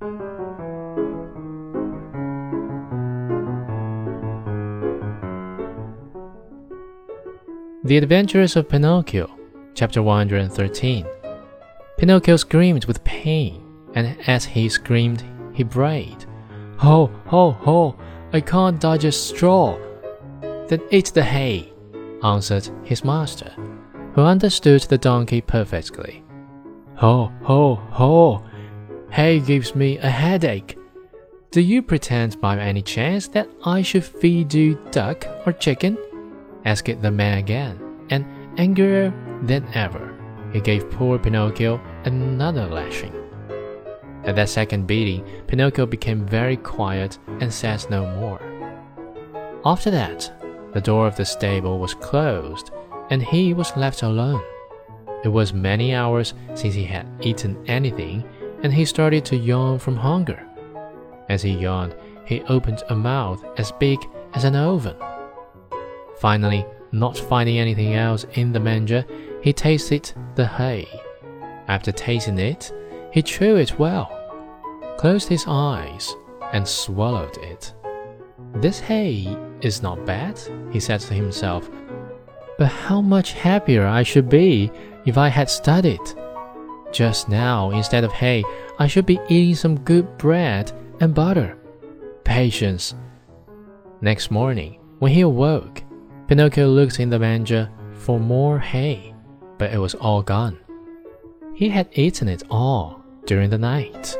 The Adventures of Pinocchio, Chapter 113. Pinocchio screamed with pain, and as he screamed, he brayed, Ho, ho, ho! I can't digest straw. Then eat the hay, answered his master, who understood the donkey perfectly. Ho, ho, ho! Hay gives me a headache. Do you pretend by any chance that I should feed you duck or chicken? asked the man again, and angrier than ever, he gave poor Pinocchio another lashing. At that second beating, Pinocchio became very quiet and said no more. After that, the door of the stable was closed, and he was left alone. It was many hours since he had eaten anything, and he started to yawn from hunger. As he yawned, he opened a mouth as big as an oven. Finally, not finding anything else in the manger, he tasted the hay. After tasting it, he chewed it well, closed his eyes, and swallowed it. This hay is not bad, he said to himself, but how much happier I should be if I had studied. Just now, instead of hay, I should be eating some good bread and butter. Patience. Next morning, when he awoke, Pinocchio looked in the manger for more hay, but it was all gone. He had eaten it all during the night.